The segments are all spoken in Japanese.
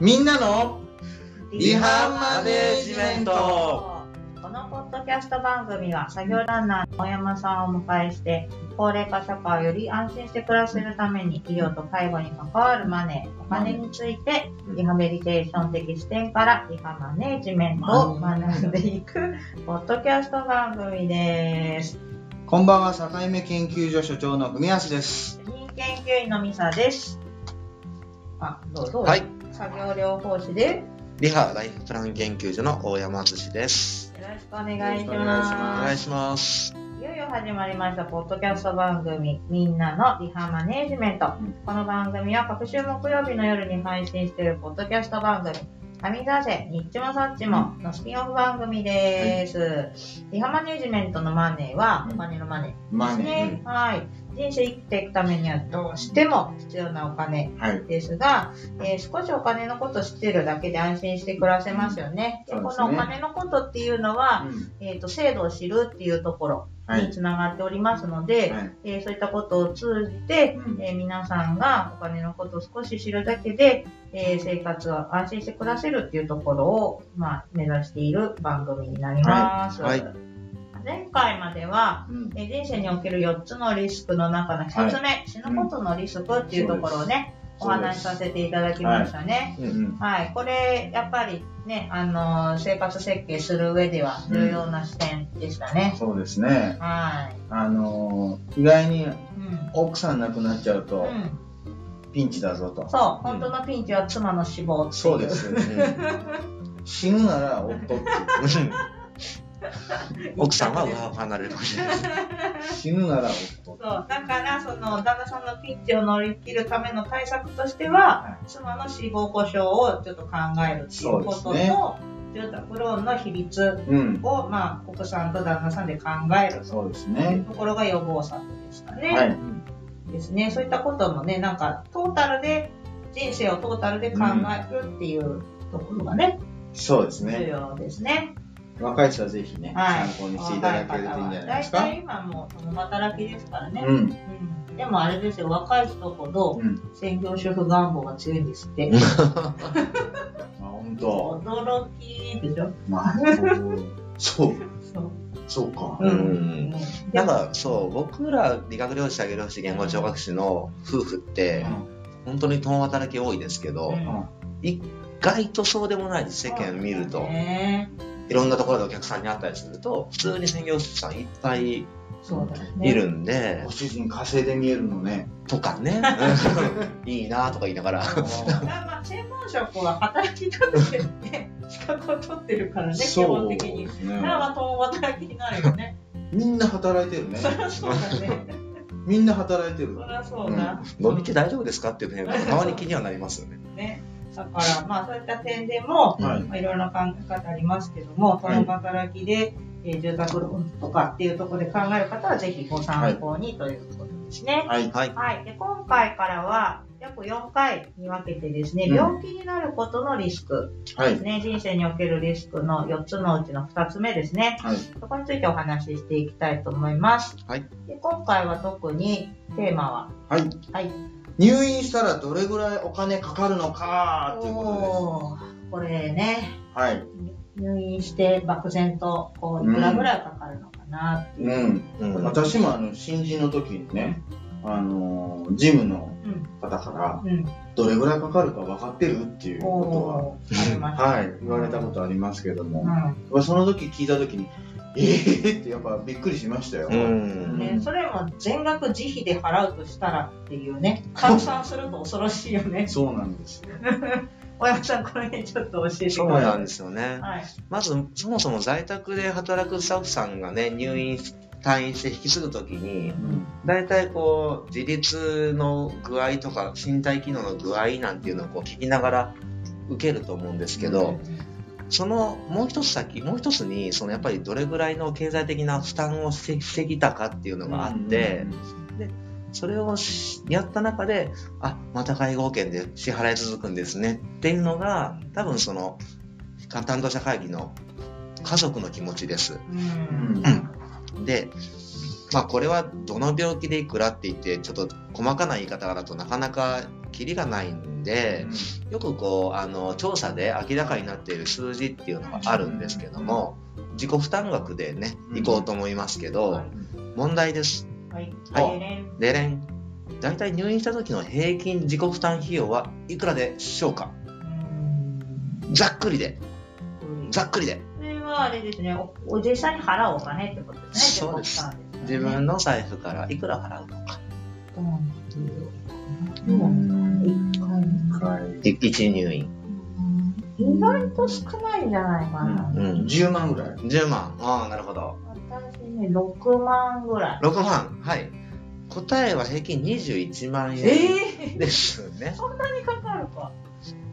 みんなのリハマネジメントこのポッドキャスト番組は作業ランナーの大山さんをお迎えして高齢化社会をより安心して暮らせるために医療と介護に関わるマネー、お金についてリハビリテーション的視点からリハマネジメントを学んでいくポッドキャスト番組です。こんばんは、境目研究所所長の文康です。主任研究員のミサです。あ、どうぞ。はい。作業療法士でリハライフプラン研究所の大山敦です。よろしくお願いしよろしくお願いしおます。願いします。いよいよ始まりました、ポッドキャスト番組、みんなのリハマネージメント。うんこの番組は各週木曜日の夜に配信しているポッドキャスト番組、神沢せ、ニッチもサッチものスピンオフ番組です。リハマネージメントのマネーは、うんお金のマネーマですね。はい。人生生きていくためにはどうしても必要なお金はい。ですが、えー少しお金のこと知ってるだけで安心して暮らせますよね。でこのお金のことっていうのは、えっ、と、制度を知るっていうところはい。につながっておりますので、はい。えーそういったことを通じて、うん。えー皆さんがお金のことを少し知るだけで、えー生活を安心して暮らせるっていうところを、まあ、目指している番組になります。はい。は前回までは、うんえー人生における4つのリスクの中の1つ目、死ぬことのリスクっていうところをね、お話しさせていただきましたね。うんうんはい、これ、やっぱりね、あのー生活設計する上では重要な視点でしたね。そうですね。はい。あのー、意外にうん。奥さん亡くなっちゃうと、うん、ピンチだぞと。そう、本当のピンチは妻の死亡っていう。そうです。死ぬなら夫ってい う。奥さんは離れるかもしれない。死ぬなら夫。そう、だから、その、旦那さんのピンチを乗り切るための対策としては、妻の死亡保障をちょっと考えるっていうことと、ね住宅ローンの比率うん。を、まあ、奥さんと旦那さんで考えるそうですというね。ところが予防策でしたね。はい。ですね。そういったこともね、なんか、トータルで、人生をトータルで考えるっていうところがね、重そうですね。要ですね。若い人はぜひね、はい。参考にしていただけるといいんじゃないですか。大体今もう共働きですからね。うん。うんでもあれですよ、若い人ほどうん。専業主婦願望が強いんですって。あ、本当。驚きでしょ？まあ、そう。そう。そうか。うんうんなんかそう、僕ら理学療師、作業療師、言語聴覚士の夫婦って、本当に共働き多いですけど、うん意外とそうでもないです、世間見ると。ねいろんなところでお客さんに会ったりすると、普通に専業主婦さんいっぱい。いるんでご、主人稼いで見えるのね。とかね、いいなとか言いながら、まあ、専門職は働き方でね、資格を取ってるからね、基本的に。ね。共働きになるよね。みんな働いてるね。そりゃそうだね。みんな働いてるそ。りゃそうだ。飲みって大丈夫ですかっていうね、たまに気にはなりますよね。ね。だから、まあそういった点でも、はいまあ、いろいろな考え方ありますけども、はい共働きで、えー住宅ローンとかっていうところで考える方は、ぜひご参考にということですね。はい。はい。はい。で、今回からは、約4回に分けてですね、うん病気になることのリスクはい。ですね、人生におけるリスクの4つのうちの2つ目ですね。はい。そこについてお話ししていきたいと思います。はい。で今回は特にテーマは、はい。はい。入院したらどれぐらいお金かかるのかっていうこおーこれね、とです。はい。入院して漠然と、こう、いくらぐらいかかるのかなっていう。うん。うん私もあの、新人の時にね、あのー、ジムのうん。方から、うん。どれぐらいかかるか分かってるっていうこと。は、はい、言われたことありますけども、うその時聞いた時に、えーってやっぱびっくりしましたよ。うん。ん。ね、それも全額自費で払うとしたらっていうね、換算すると恐ろしいよね。そうなんですよ。小山さん、これちょっと教えてください。そうなんですよね。はい。まず、そもそも在宅で働くスタッフさんがね、入院、退院して引き継ぐときに、大体こう、自立の具合とか、身体機能の具合なんていうのをこう聞きながら受けると思うんですけど、そのもう一つ先、もう一つに、そのやっぱりどれぐらいの経済的な負担をしてしてきたかっていうのがあって、それをしやった中で、あ、また介護保険で支払い続くんですねっていうのが、多分その、担当者会議の家族の気持ちです。うん。で、まあこれはどの病気でいくらって言って、ちょっと細かな言い方だとなかなかキリがないんんで、よくこう、あの、調査で明らかになっている数字っていうのがあるんですけども、自己負担額でね、行こうと思いますけど、問題です。はい。はいはい。レン。大体入院した時の平均自己負担費用はいくらでしょうか？ざっくりで。ざっくりで。それはあれですね、おお実際に払うお金ってことですね、そうです自分の財布からいくら払うのか。うん一回い一入院。意外と少ないんじゃないかな。うん。10万ぐらい。10万。ああ、なるほど。私ね、6万ぐらい。6万？はい。答えは平均21万円えですね。そんなにかかるか。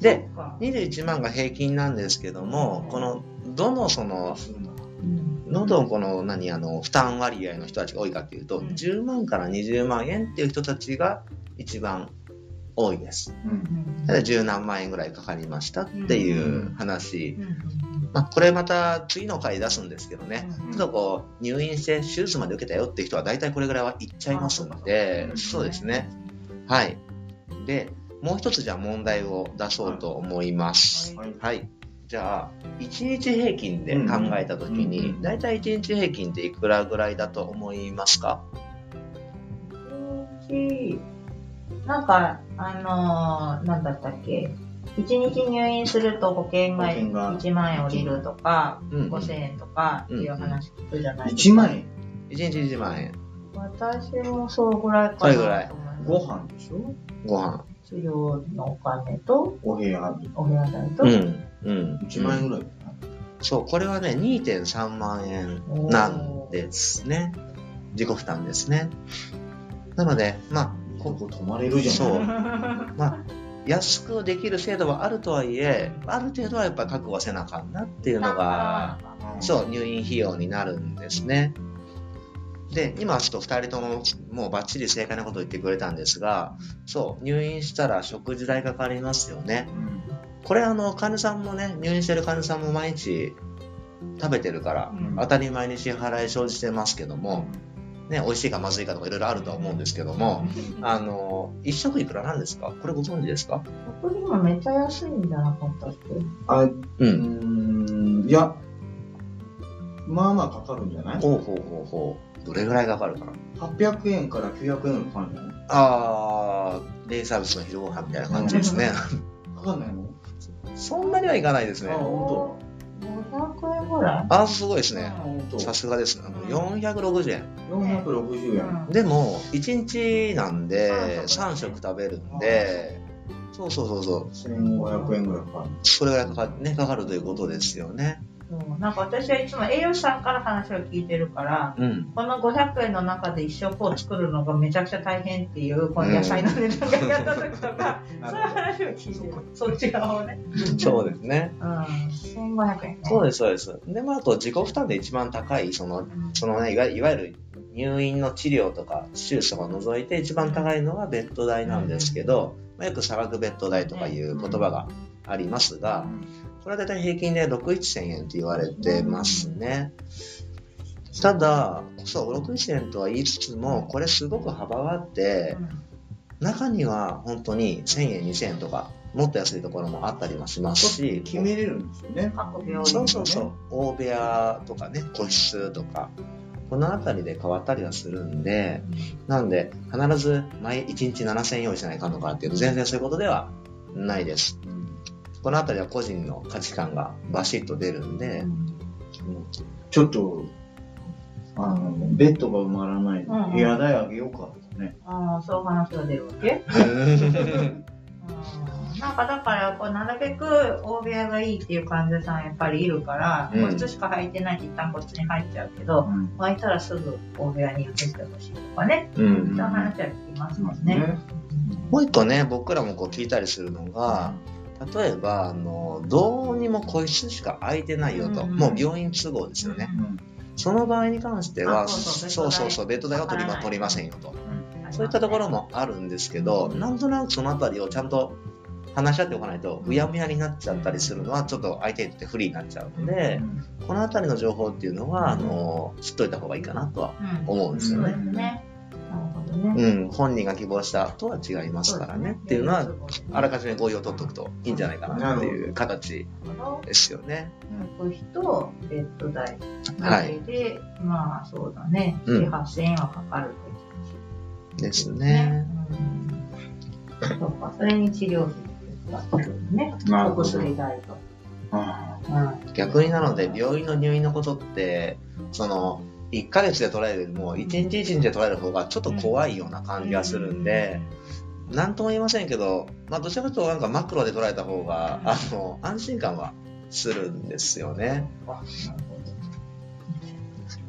でそっか21万が平均なんですけども、この、どのその、うん喉のこの何あの負担割合の人たちが多いかっていうと、うん10万から20万円っていう人たちが一番多いです。うんただ十何万円ぐらいかかりましたっていう話。うんまあ、これまた次の回出すんですけどね、うんちょっとこう入院して手術まで受けたよっていう人は大体これぐらいは行っちゃいますんで、あそうですね。はい。で、もう一つじゃあ問題を出そうと思います。はいはい。じゃあ、1日平均で考えたときうんに、だいたい1日平均っていくらぐらいだと思いますか？なんか、あのーなんだったっけ？一日入院すると保険が保険が1万円降りるとか、うん5000円とかっていう話聞くじゃないです1か。万円？?1 日1万円。私もそうぐらいかなぐらいと思います。ご飯でしょ？ご飯。治療のお金と、お部屋。お部屋代と、うん。うん。1万円ぐらい。そう、これはね、2.3万円なんですね。自己負担ですね。なので、まここ泊まれるじゃん。そうあ、まあ、安くできる制度はあるとはいえ、ある程度はやっぱり確保せなあかんなっていうのが、そう、入院費用になるんですね。で、今ちょっと2人とももうバッチリ正解なことを言ってくれたんですが、そう、入院したら食事代かかりますよね。うんこれあの、患者さんもね、入院してる患者さんも毎日食べてるから、うん当たり前に支払い生じてますけども、ね、美味しいかまずいかとかいろいろあるとは思うんですけども、あの、一食いくらなんですか？これご存知ですか？食費もめっちゃ安いんじゃなかったっけ？あ、う。うんん、いや、まあまあかかるんじゃない？ほうほうほうほう。どれぐらいかかるかな ?800 円から900円かかるんじ？ゃないあー、デイサービスの昼ご飯みたいな感じですね。かかんないの？そんなにはいかないですねあ。本500円ぐらい？あー、すごいです当。ね。さすがですね。460円。460円。でも、1日なんで、3三食食食べるんで、そうそうそうそう。1500円ぐらいかかる。それぐらいかか,、ね、かかるということですよね。そうなんか私はいつも栄養士さんから話を聞いてるから、うん。この500円の中で一食を作るのがめちゃくちゃ大変っていう、この野菜の値段がやった時とか、そういう話を聞いてる。そっち側をね。そうですね。うん。1500円ね。そうです、そうです。で、まあ、あと自己負担で一番高い、その、うんそのね、いわいわゆる入院の治療とか手術とかを除いて一番高いのがベッド代なんですけど、まあ、よく差額ベッド代とかいう言葉がありますが、これは大体平均で6、1000円って言われてますね。ただ、そう、6、1000円とは言いつつも、これすごく幅があって、中には本当に1000円、2000円とか、もっと安いところもあったりもしますし、決めれるんですよね。各病院そうそうそう。大部屋とかね、個室とか、このあたりで変わったりはするんで、なんで、必ず毎1日7000円用意しないかんのかっていうと、全然そういうことではないです。このあたりは個人の価値観がバシッと出るんで、ちょっと、あの、ベッドが埋まらないうんうん。部屋代あげようかとかね。ああ、そういう話が出るわけ？うん。なんかだから、こうなるべく大部屋がいいっていう患者さんやっぱりいるから、うん。個室しか入ってないと一旦個室に入っちゃうけど、空いたらすぐ大部屋に移してほしいとかね、う。そういうん話は聞きますもんね。もう一個ね、僕らもこう聞いたりするのが、例えば、あの、どうにも個室しか空いてないよと、うんもう病院都合ですよね。その場合に関しては、あそうそうそうベッド代は取りま取りませんよと。うん。そういったところもあるんですけど、なんとなくそのあたりをちゃんと話し合っておかないと、うやむやになっちゃったりするのは、ちょっと相手にとって不利になっちゃうので、このあたりの情報っていうのは、あの、知っといた方がいいかなとはうん思うんですよね。そうですね。なるほどね。うん、本人が希望したとは違いますからねっていうのは、あらかじめ合意を取っておくといいんじゃないかなっていう形ですよね。うん、個室とベッド代だけで、まあそうだね、うん7、8000円はかかるとですいうね。うん。そうか、それに治療費がかかるね。お薬代と。あうん。逆になので、病院の入院のことって、その、1ヶ月で捉えるよりも、1日1日で捉える方がちょっと怖いような感じがするんで、なんとも言えませんけど、まあ、どちらかというとなんかマクロで捉えた方が、あの、安心感はするんですよね。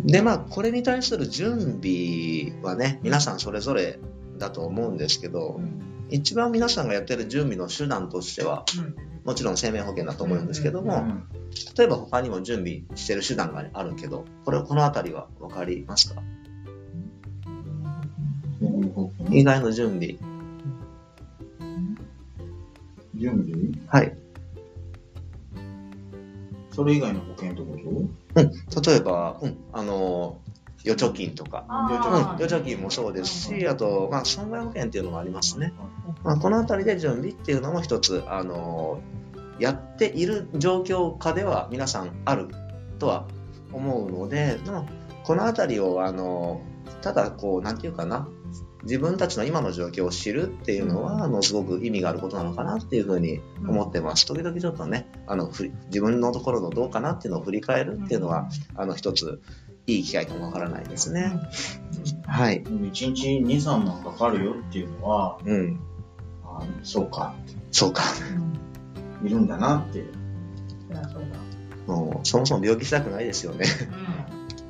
で、まあ、これに対する準備はね、皆さんそれぞれだと思うんですけど。一番皆さんがやってる準備の手段としては、もちろん生命保険だと思うんですけどあ。も、例えば他にも準備してる手段があるけど、これ、このあたりは分かりますか？うん以外の準備。準備？はい。それ以外の保険ってこと？うん。例えば、うん、あの、預貯金とか、預貯金もそうですし、あと、まあ、損害保険っていうのもありますね。まあ、このあたりで準備っていうのも一つ、あの、やっている状況下では皆さんあるとは思うので、まあこのあたりを、あの、ただ、こう、なんていうかな、自分たちの今の状況を知るっていうのは、あの、すごく意味があることなのかなっていうふうに思ってます。時々ちょっとね、あの、自分のところのどうかなっていうのを振り返るっていうのは、あの、一つ、いい機会かもわからないですね。はい。1日2、3万かかるよっていうのは、うん。あそうか、そうか。うん。いるんだなって。そりゃそうだ。もう、そもそも病気したくないですよね。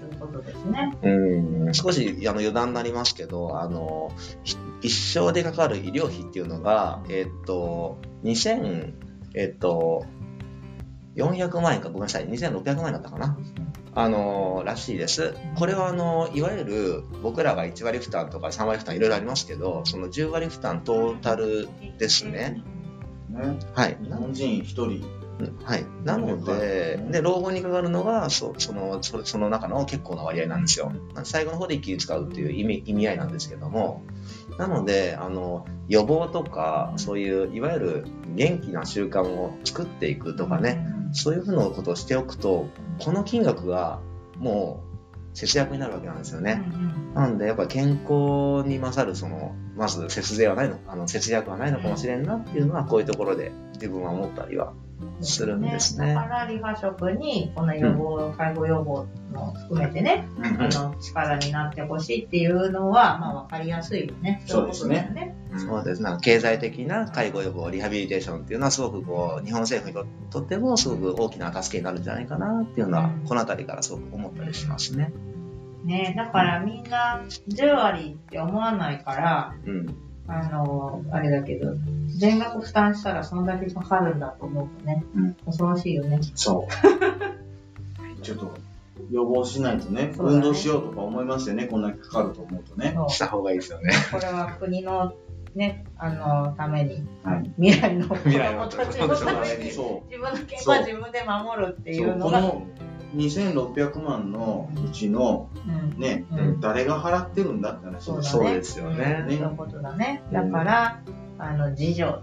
うん。ということですね。うん少しあの余談になりますけど、あのひ一生でかかる医療費っていうのが、えっと、2000、えっと、400万円か、ごめんなさい、2600万円だったかな。あの、らしいです。これはあの、いわゆる僕らが1割負担とか3割負担いろいろありますけど、その10割負担トータルですね。ね、はい。日本人1人。うんはい。なので、で、老後にかかるのが、そその、そその中の結構な割合なんですよ。最後の方で一気に使うっていう意味意味合いなんですけども、なので、あの、予防とか、そういう、いわゆる元気な習慣を作っていくとかね、そういうふうなことをしておくと、この金額がもう節約になるわけなんですよね。なんで、やっぱ健康に勝る、その、まず節税はないの、あの、節約はないのかもしれんなっていうのは、こういうところで自分は思ったりはするんですねだからリハ食にこの予防、介護予防も含めてね、うんあの力になってほしいっていうのは、まあ分かりやすいよね。そうですねね。そうですね。経済的な介護予防、リハビリテーションっていうのはすごくこう、日本政府にとってもすごく大きな助けになるんじゃないかなっていうのは、このあたりからすごく思ったりしますね。ねだからみんな10割って思わないから、うん。あの、あれだけど、全額負担したらそんだけかかるんだと思うとね、うん恐ろしいよね。そう。ちょっと予防しないとね、ね運動しようとか思いますよね、こんだけかかると思うとね。した方がいいですよね。これは国のね、あの、ために、はい。未来の子未来の供たちのために、そ自分の健康は自分で守るっていうのが、2600万のうちのうん。ね、うん。誰が払ってるんだって話そうそうですよね。うん。そういうことだね。だから、あの、次女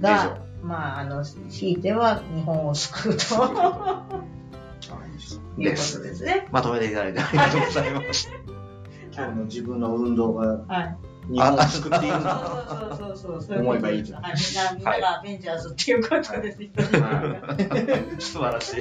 が、まあ、あの、ひいては日本を救うと。いうことですね。まとめていただいてありがとうございます。今日の自分の運動がはい。日本を救っているんだ。そうそうそうそう。思えばいいじゃんはいみんな、みんながアベンジャーズっていうことです。素晴らしい。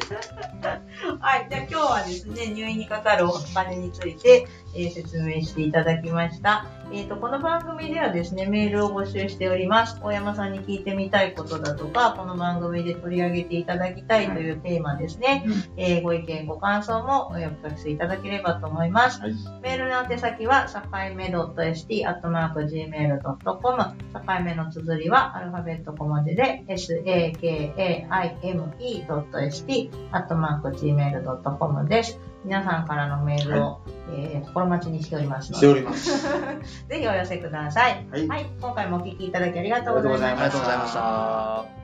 はい。じゃあ今日はですね、入院にかかるお金について、えー説明していただきました。えっ、と、この番組ではですね、メールを募集しております。大山さんに聞いてみたいことだとか、この番組で取り上げていただきたいというテーマですね。うんえーご意見、ご感想もお寄せいただければと思います。はいメールの宛先は、さかいめ .st.gmail.com。さかいめの綴りは、アルファベット小文字で、sakaime.st.gmail.com です。皆さんからのメールを、えー心待ちにしておりますので、しております。ぜひお寄せください。はい。はい、今回もお聞きいただきありがとうございました。ありがとうございました。